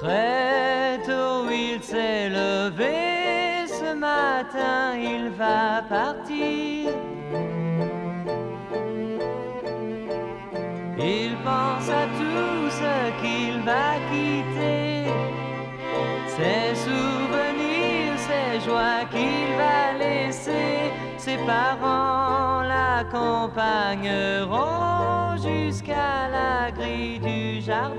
Très tôt il s'est levé, ce matin il va partir. Il pense à tout ce qu'il va quitter, ses souvenirs, ses joies qu'il va laisser. Ses parents l'accompagneront jusqu'à la grille du jardin.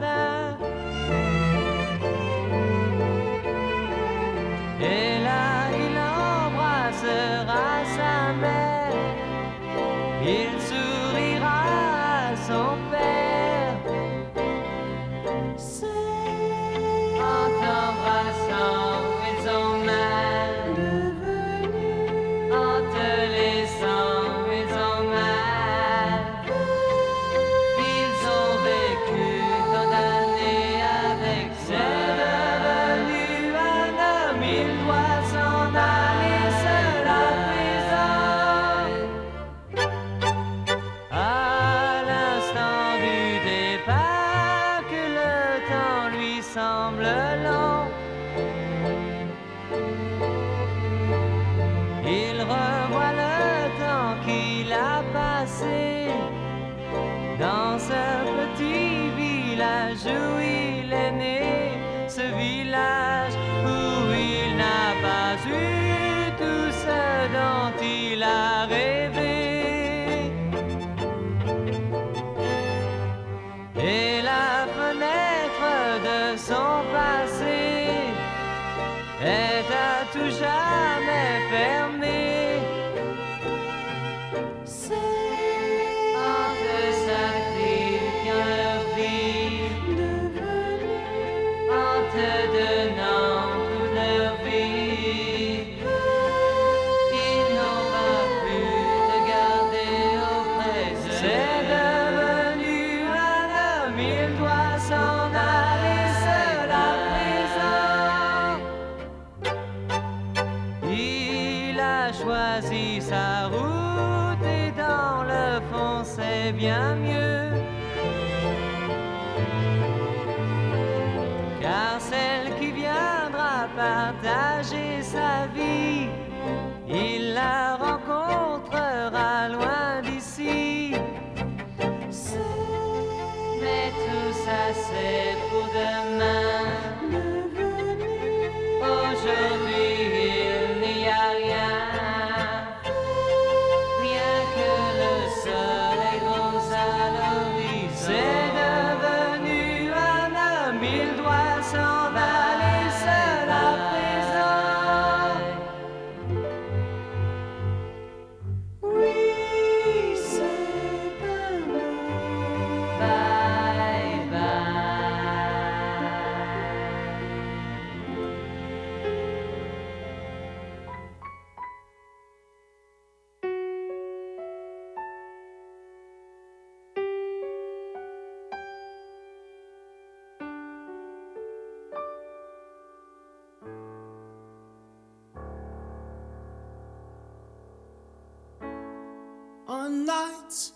On nights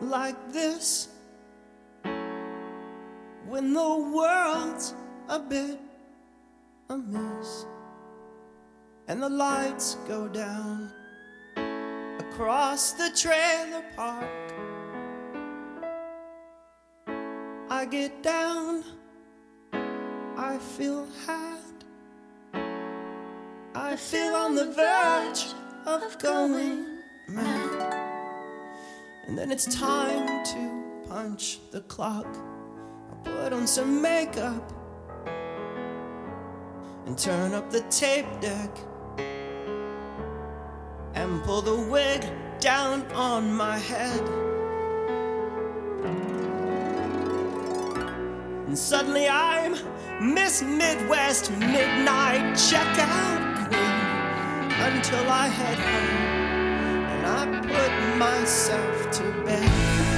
like this when the world's a bit amiss and the lights go down across the trailer park I get down I feel had I feel on the verge of going. And then it's time to punch the clock. I put on some makeup and turn up the tape deck and pull the wig down on my head. And suddenly I'm Miss Midwest Midnight Checkout Queen until I head home I put myself to bed.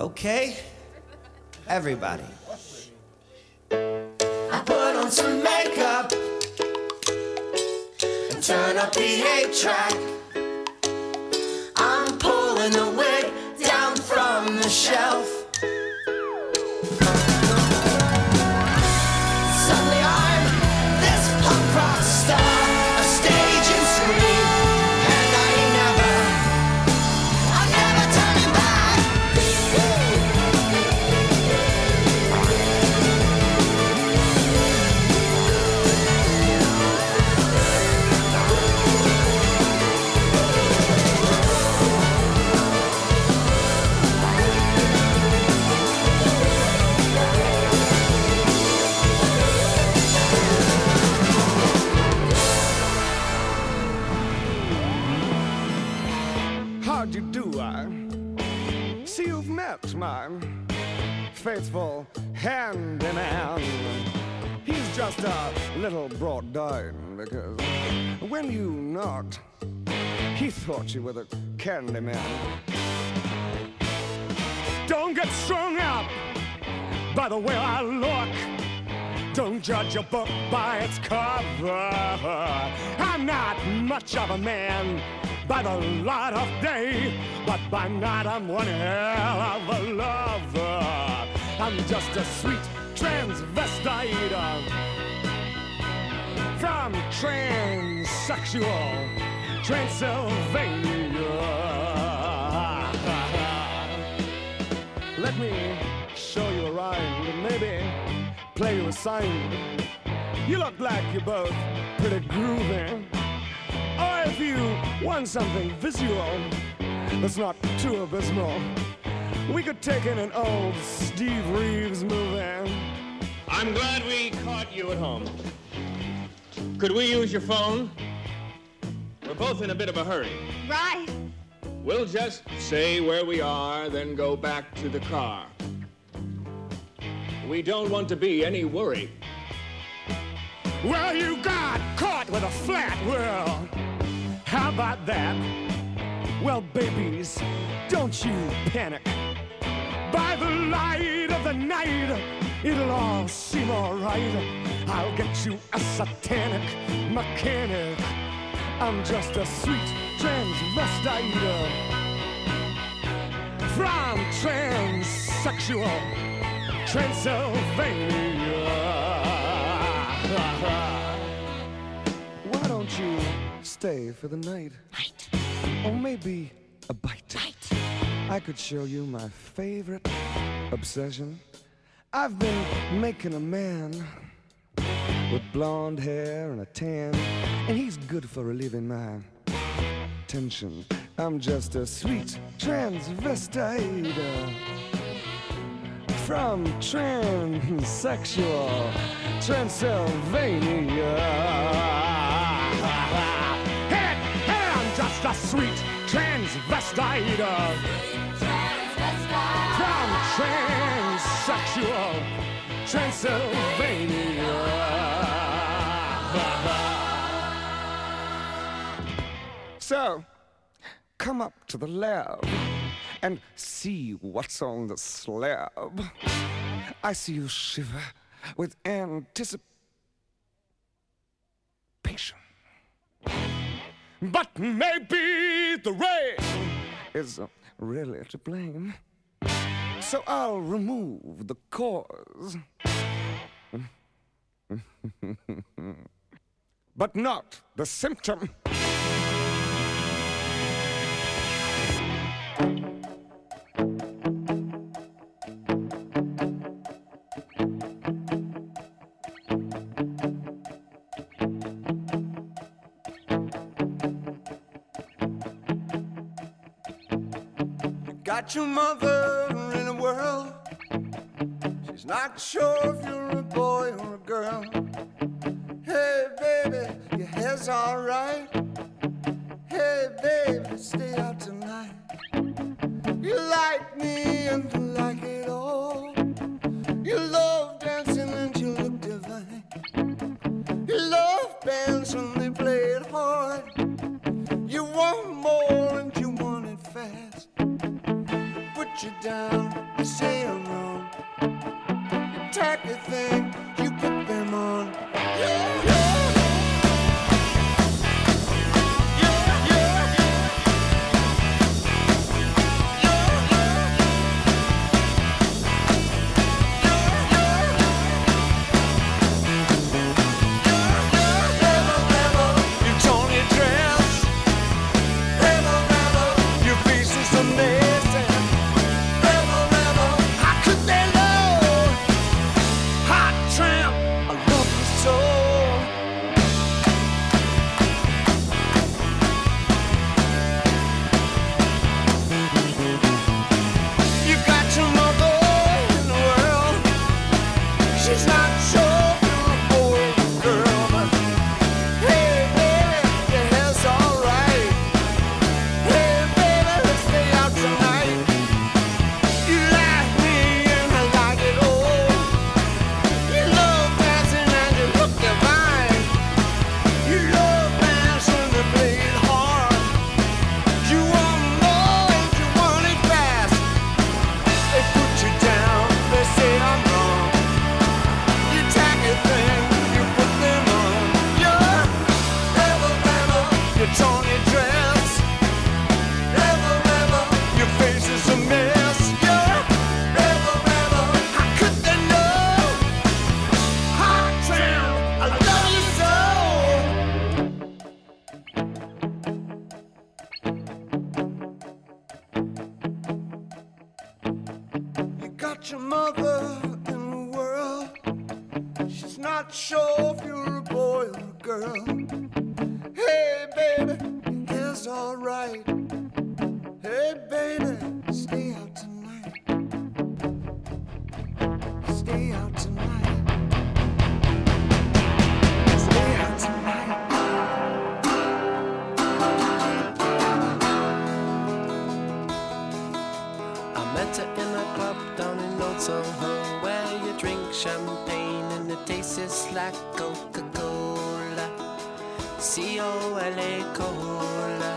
Okay? Everybody. I put on some makeup and turn up the 8 track. Faithful handyman. He's just a little brought down because when you knocked, he thought you were the candy man. Don't get strung up by the way I look. Don't judge a book by its cover. I'm not much of a man by the light of day, but by night I'm one hell of a lover. I'm just a sweet transvestite from transsexual Transylvania. Let me show you a rhyme and maybe play you a sign. You look like you're both pretty groovy. Or if you want something visual that's not too abysmal. We could take in an old Steve Reeves movie. I'm glad we caught you at home. Could we use your phone? We're both in a bit of a hurry. Right. We'll just say where we are, then go back to the car. We don't want to be any worry. Well, you got caught with a flat world. How about that? Well, babies, don't you panic. By the light of the night, it'll all seem alright. I'll get you a satanic mechanic. I'm just a sweet transvestite from transsexual Transylvania. Why don't you stay for the night. Night. Or maybe a bite. Night. I could show you my favorite obsession. I've been making a man with blonde hair and a tan, and he's good for relieving my tension. I'm just a sweet transvestite uh, from transsexual Transylvania. Sweet transvestite uh, from transsexual Transylvania. So, come up to the lab and see what's on the slab. I see you shiver with anticipation. But maybe the rain Is really to blame. So I'll remove the cause. but not the symptom. Your mother in a whirl. She's not sure if you're a boy or a girl. Hey, baby, your hair's alright. Tastes like Coca Cola. C O L A Cola.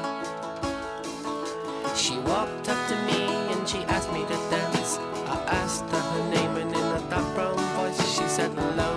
She walked up to me and she asked me to dance. I asked her her name and in a dark brown voice she said Lola.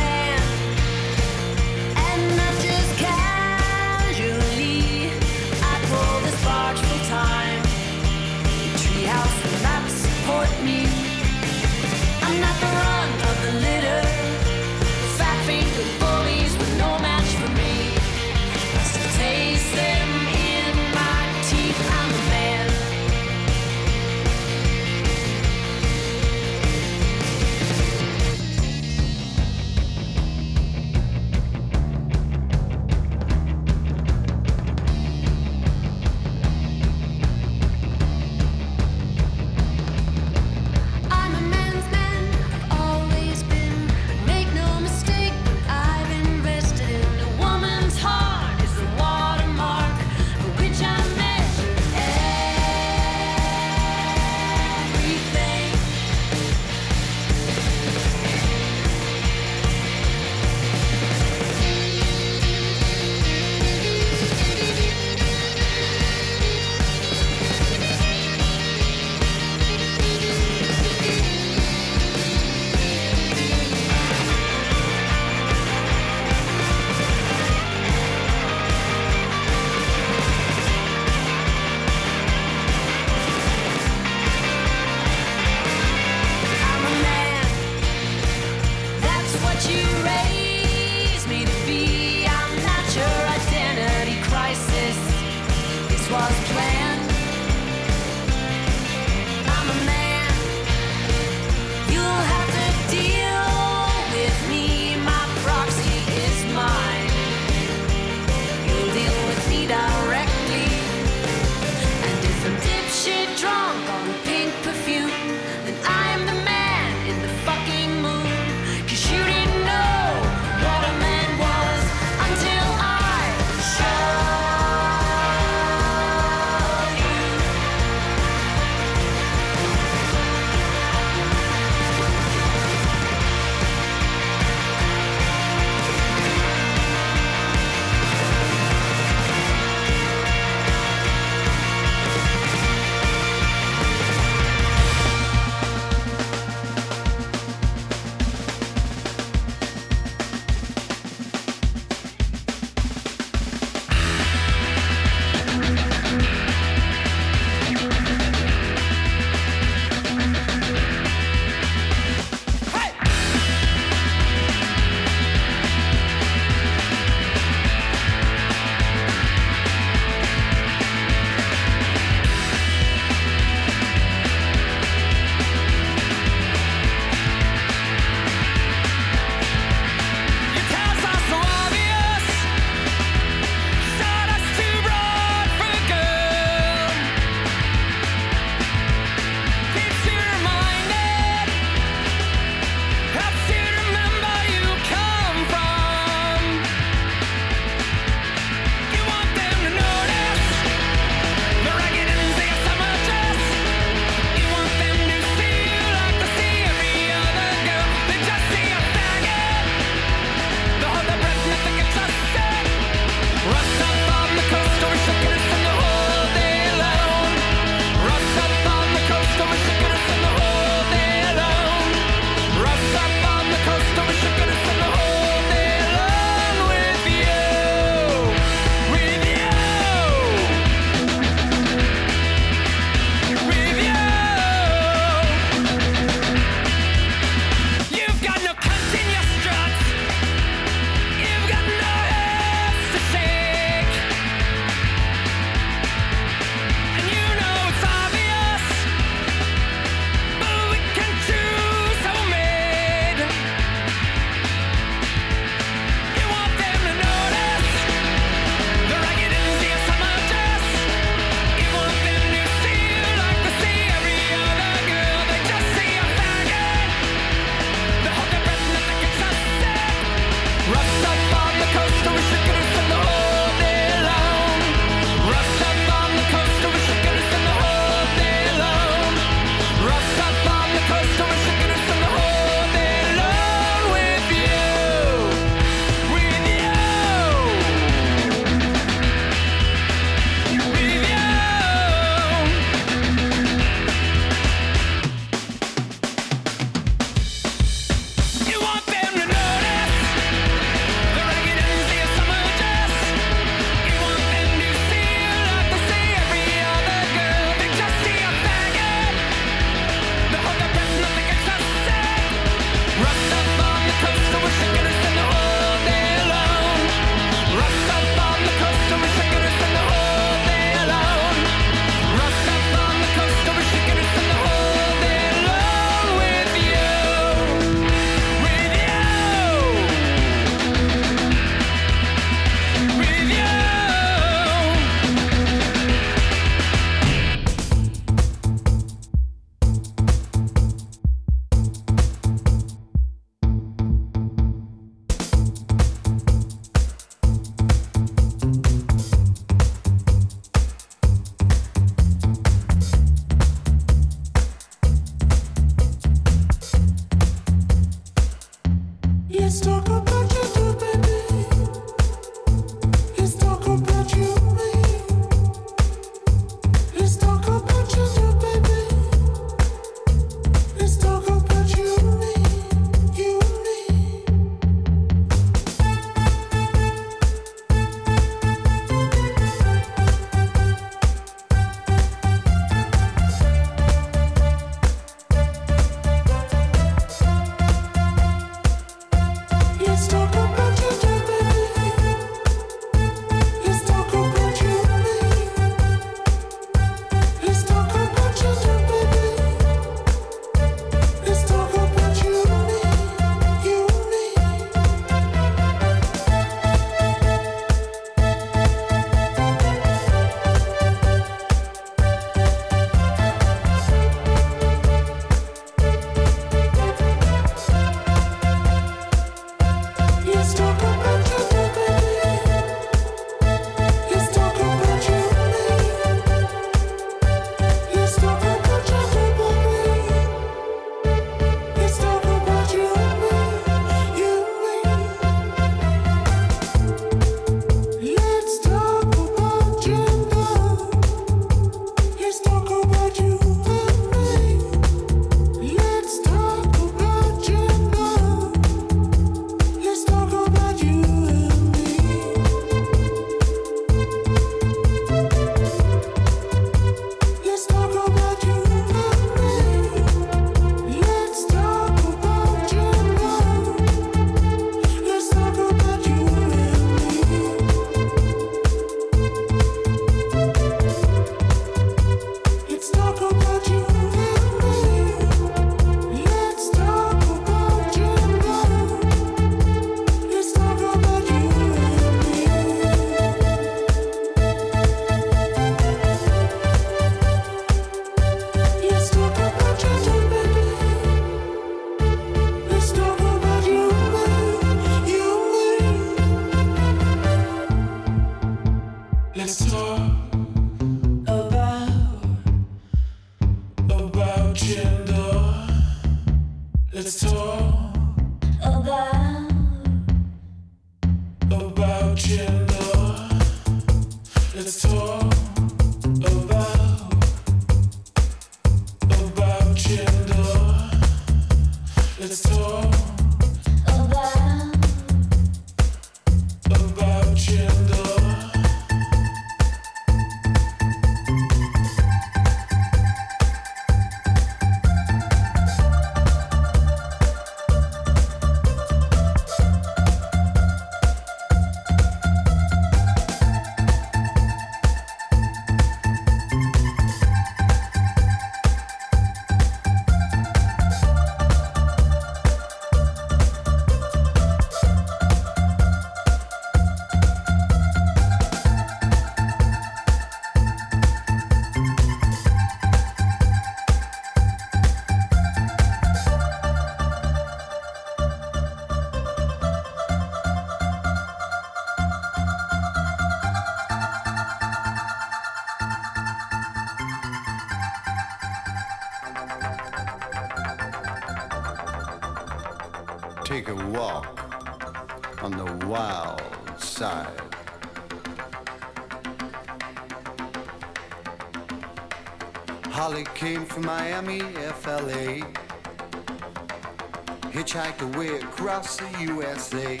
Hitchhiked away across the USA.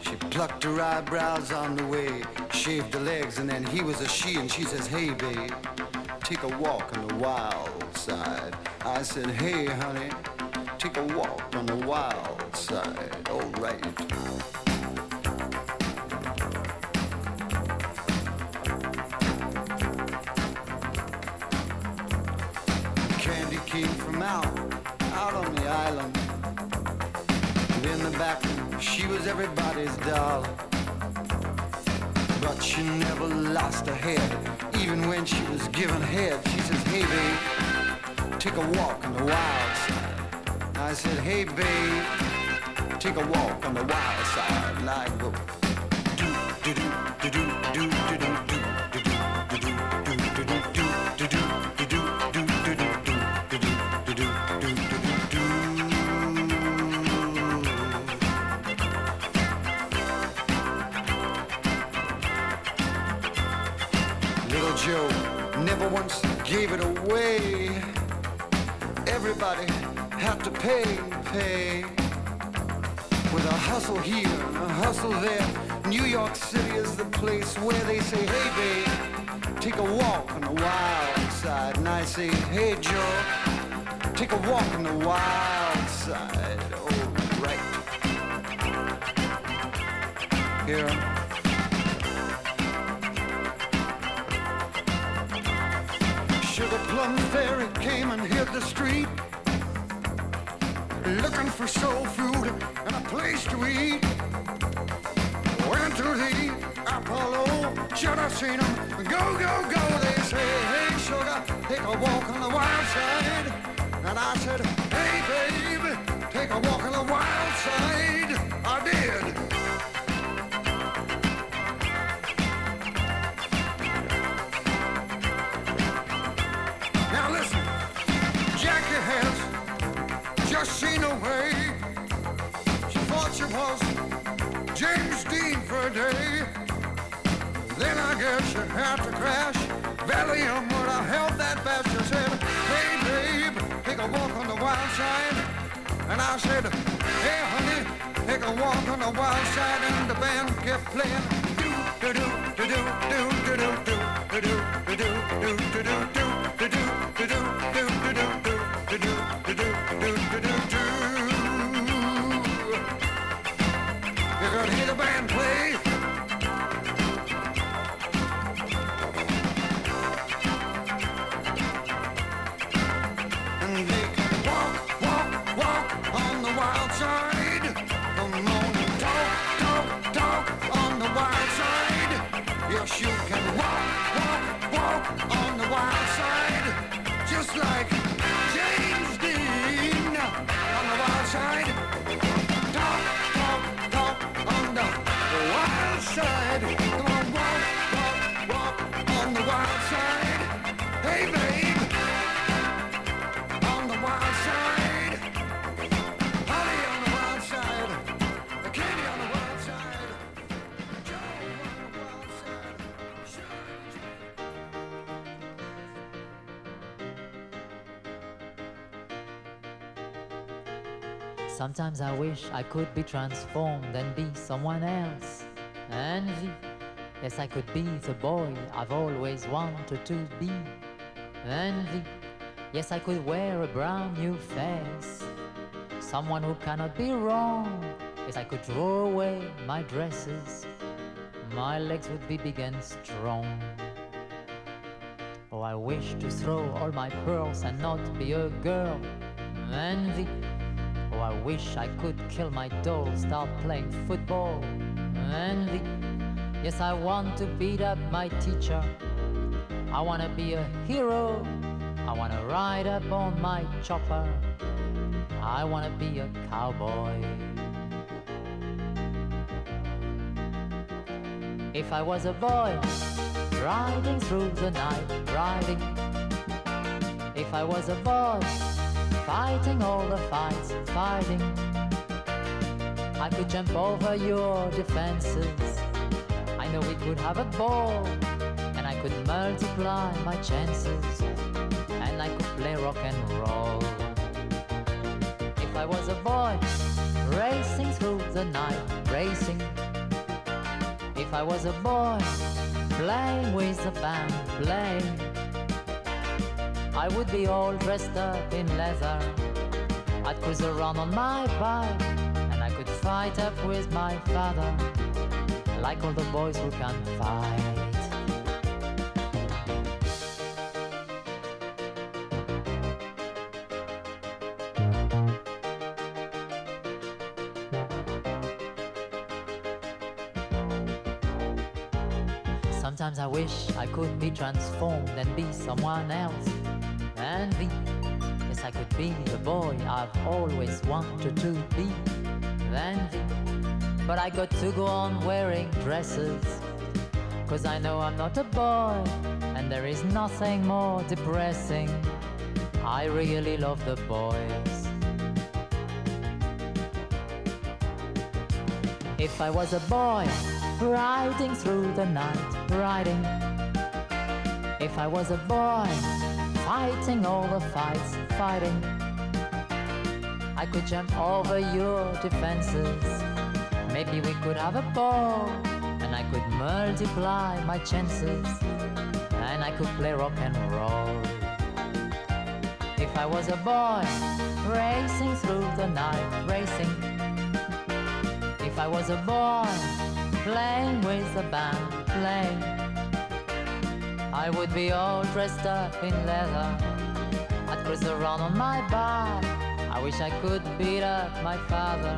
She plucked her eyebrows on the way, shaved her legs, and then he was a she, and she says, Hey, babe, take a walk on the wild side. I said, Hey, honey, take a walk on the wild side. All right. Had to pay, pay. With a hustle here and a hustle there. New York City is the place where they say, hey babe, take a walk on the wild side. And I say, hey Joe, take a walk on the wild side. Oh, right. Here. Sugar Plum Fairy came and hit the street Looking for soul food and a place to eat. Went to the Apollo, should have seen 'em. Go, go, go, they say, hey sugar, take a walk on the wild side. And I said, hey babe, take a walk on the wild side. I did Then I guess you had to crash. Valium would have held that back. She said, hey babe, take a walk on the wild side. And I said, hey honey, take a walk on the wild side. And the band kept playing. Do, do, do, do, do, do, do, do, do, do, do, do, do, do, do, do, do, do. You Sometimes I wish I could be transformed and be someone else. Envy. Yes, I could be the boy I've always wanted to be. Envy. Yes, I could wear a brand new face. Someone who cannot be wrong. Yes, I could throw away my dresses. My legs would be big and strong. Oh, I wish to throw all my pearls and not be a girl. Envy. Wish I could kill my doll, start playing football. Envy. Yes, I want to beat up my teacher. I wanna be a hero. I wanna ride up on my chopper. I wanna be a cowboy. If I was a boy, riding through the night, riding. If I was a boy, fighting all the fights, fighting. I could jump over your defenses. I know we could have a ball, and I could multiply my chances, and I could play rock and roll. If I was a boy, racing through the night, racing. If I was a boy, playing with the band, playing. I would be all dressed up in leather. I'd cruise around on my bike, and I could fight up with my father, like all the boys who can fight. Sometimes I wish I could be transformed and be someone else. Envy, yes, I could be the boy I've always wanted to be. Envy, but I got to go on wearing dresses. Cause I know I'm not a boy, and there is nothing more depressing. I really love the boys. If I was a boy, riding through the night, riding. If I was a boy, fighting all the fights, fighting. I could jump over your defenses. Maybe we could have a ball, and I could multiply my chances, and I could play rock and roll. If I was a boy, racing through the night, racing. If I was a boy, playing with the band, playing. I would be all dressed up in leather. I'd cruise around on my bike. I wish I could beat up my father,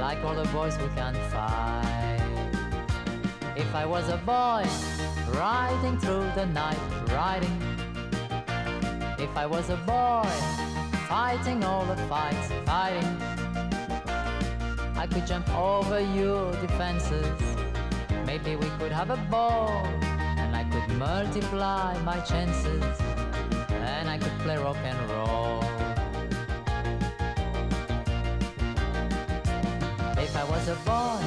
like all the boys who can fight. If I was a boy, riding through the night, riding. If I was a boy, fighting all the fights, fighting. I could jump over your defenses. Maybe we could have a ball, multiply my chances, and I could play rock and roll. If I was a boy,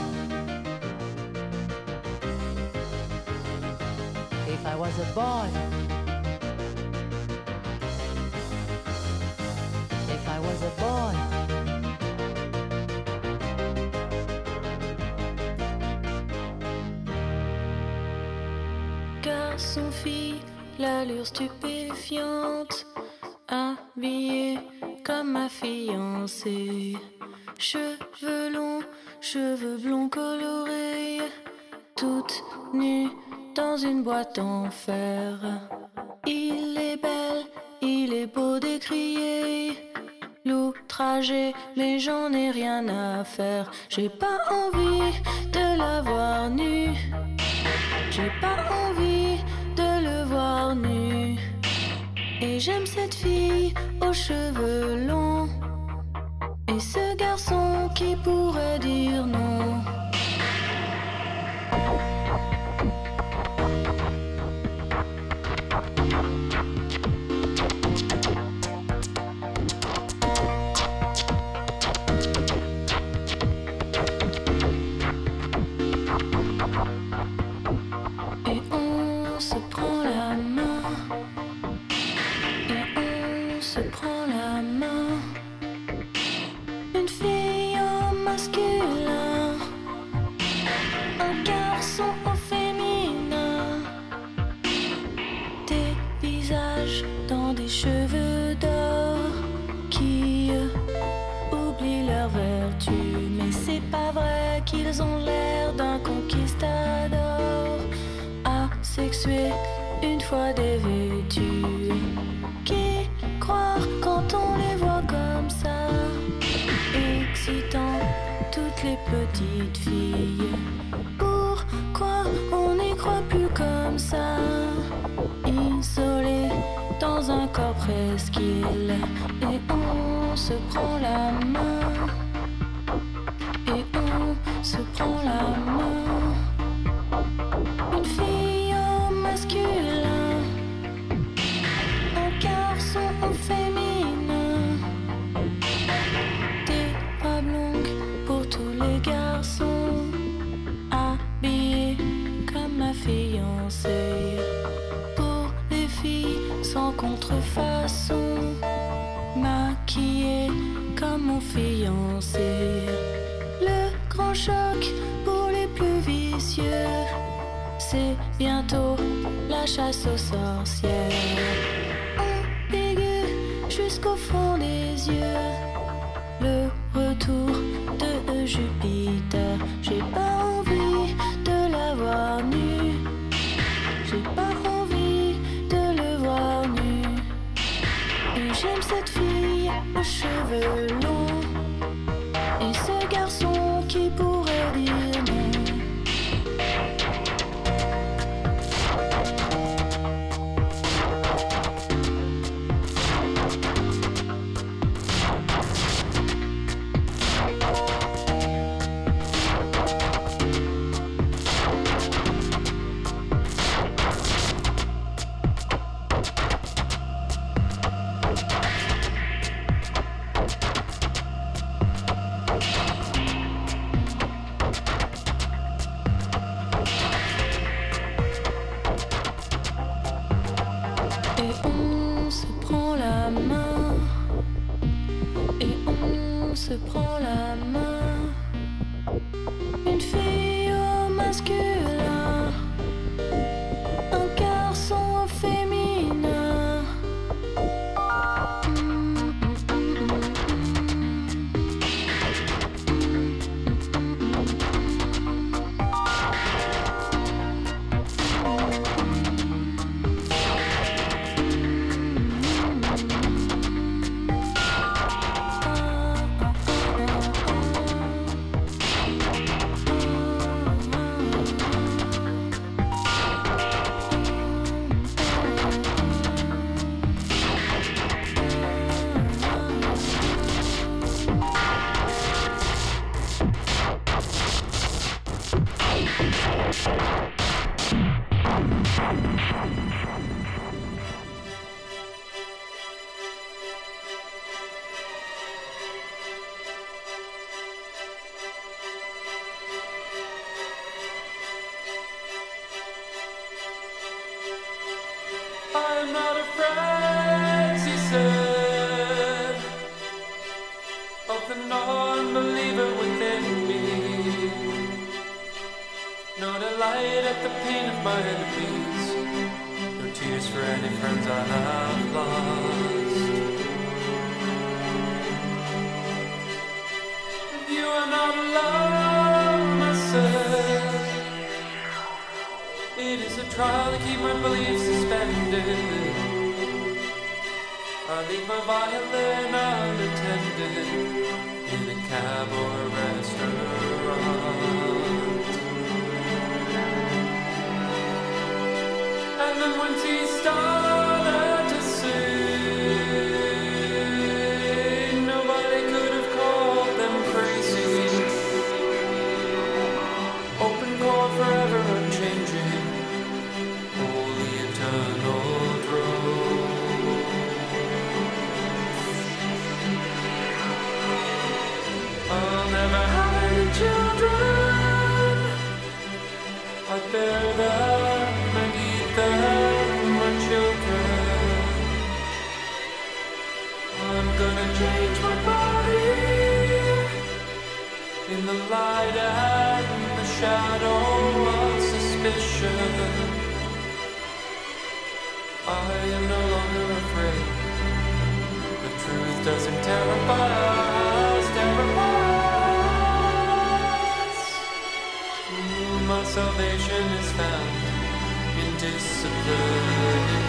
if I was a boy, l'allure stupéfiante, habillée comme ma fiancée. Cheveux longs, cheveux blonds colorés, toute nue dans une boîte en fer. Il est belle, il est beau d'écrier. L'outrager, mais j'en ai rien à faire. J'ai pas envie de la voir nue. J'ai pas envie Et j'aime cette fille aux cheveux longs. Et ce garçon qui pourrait dire non. Bientôt la chasse aux sorcières. Aigu jusqu'au fond des yeux. Le retour de Jupiter. J'ai pas envie de l'avoir nu. J'ai pas envie de le voir nu. J'aime cette fille aux cheveux longs. shadow of suspicion. I am no longer afraid. The truth doesn't terrify us, terrify us. My salvation is found in discipline.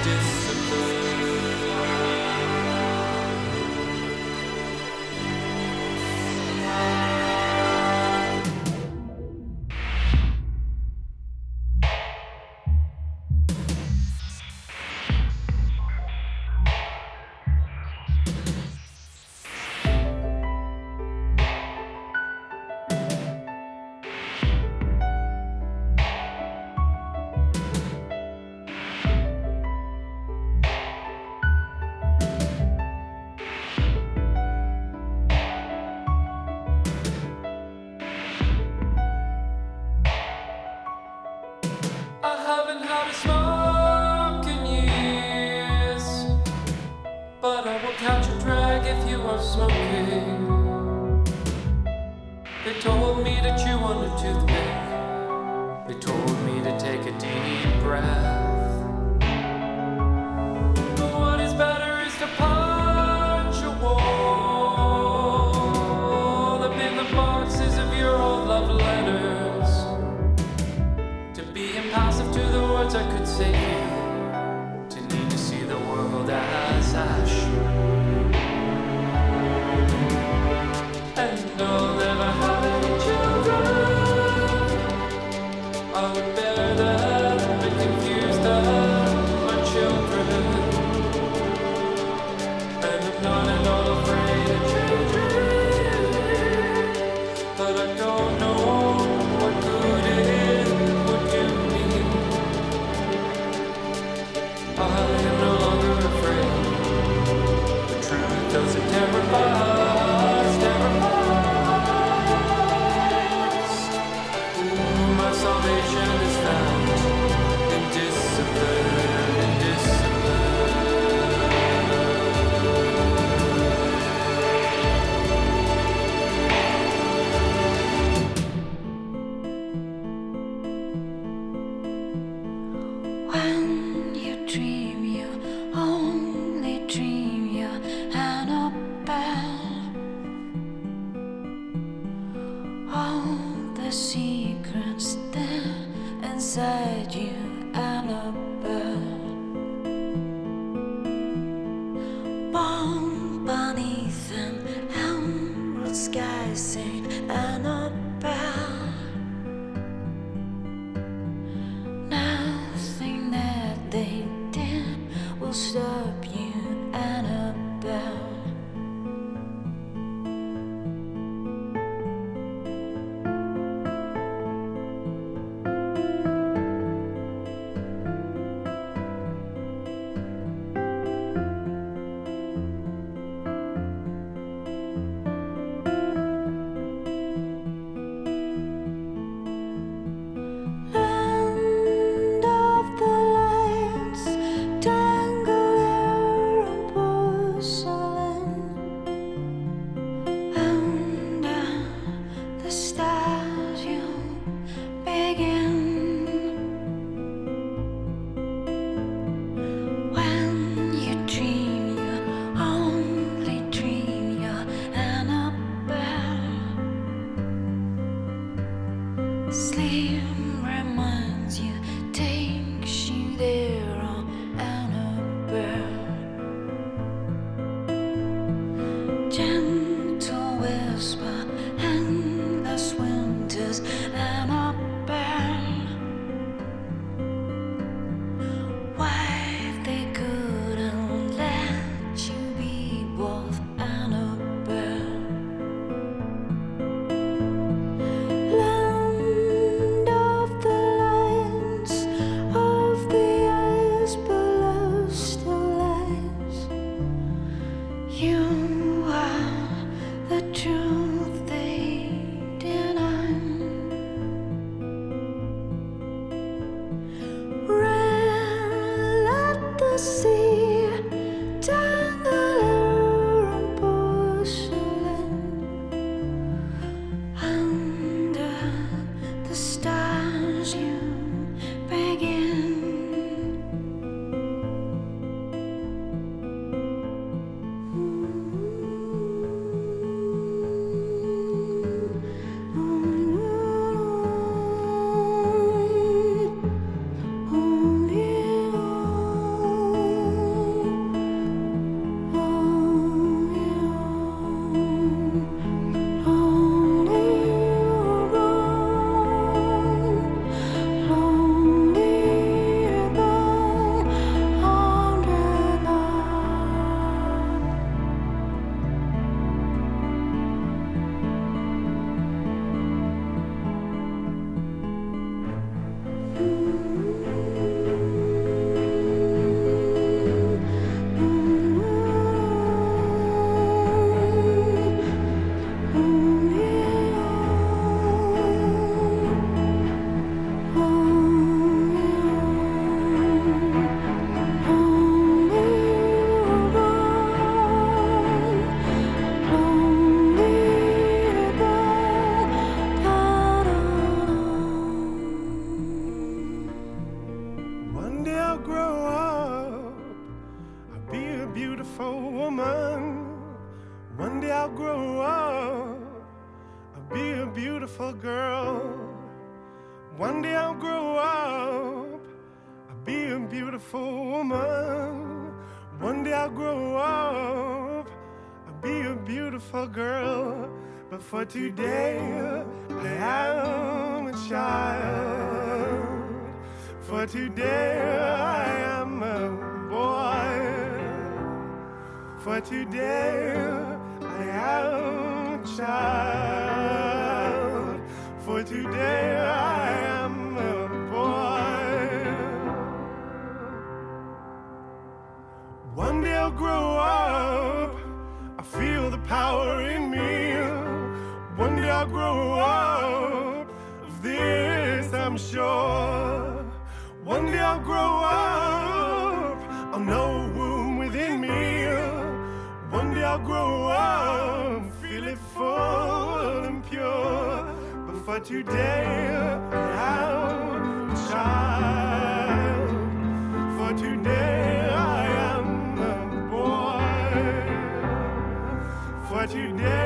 today. I'm sure. One day I'll grow up, I'll know a womb within me. One day I'll grow up, feel it full and pure. But for today, I'm a child. For today, I am a boy. For today.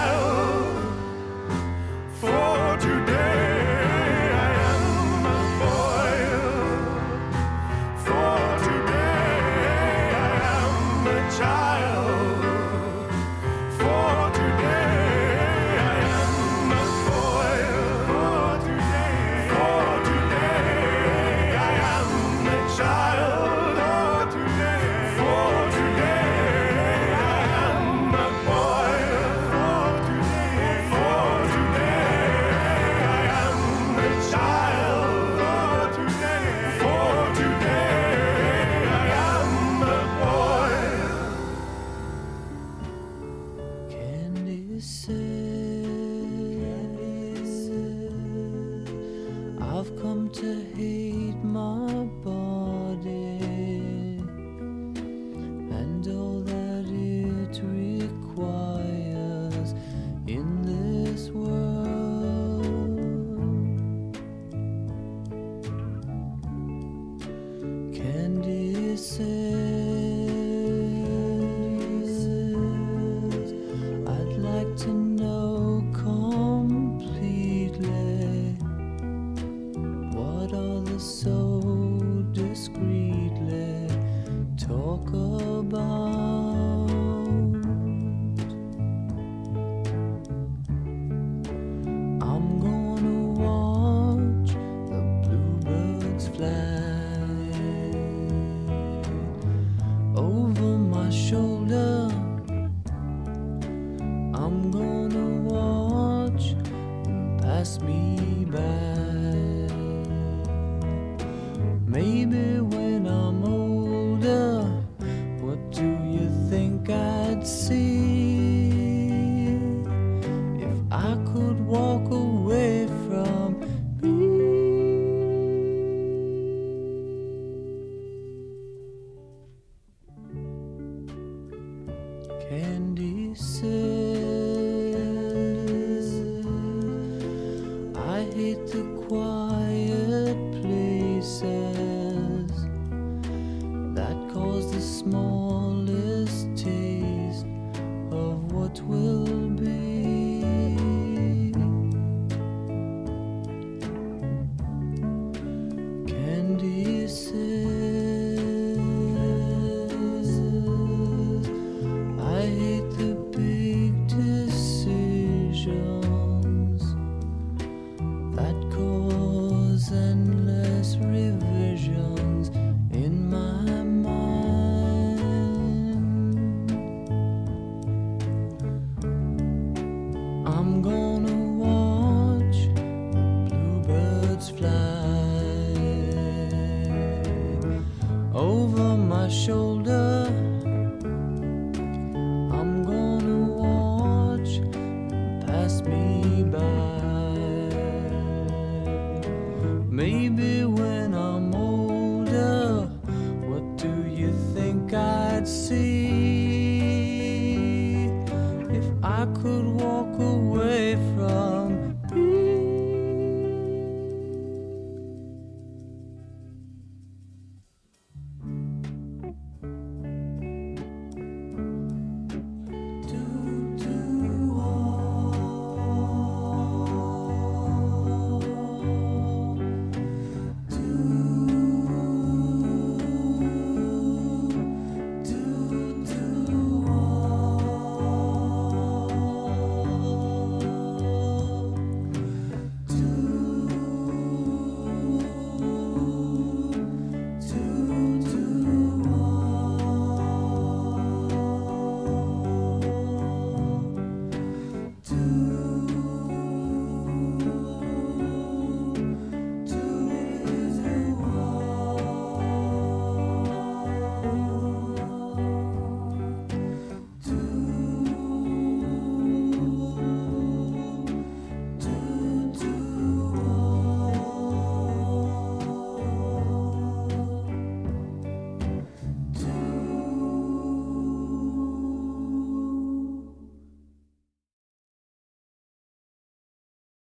say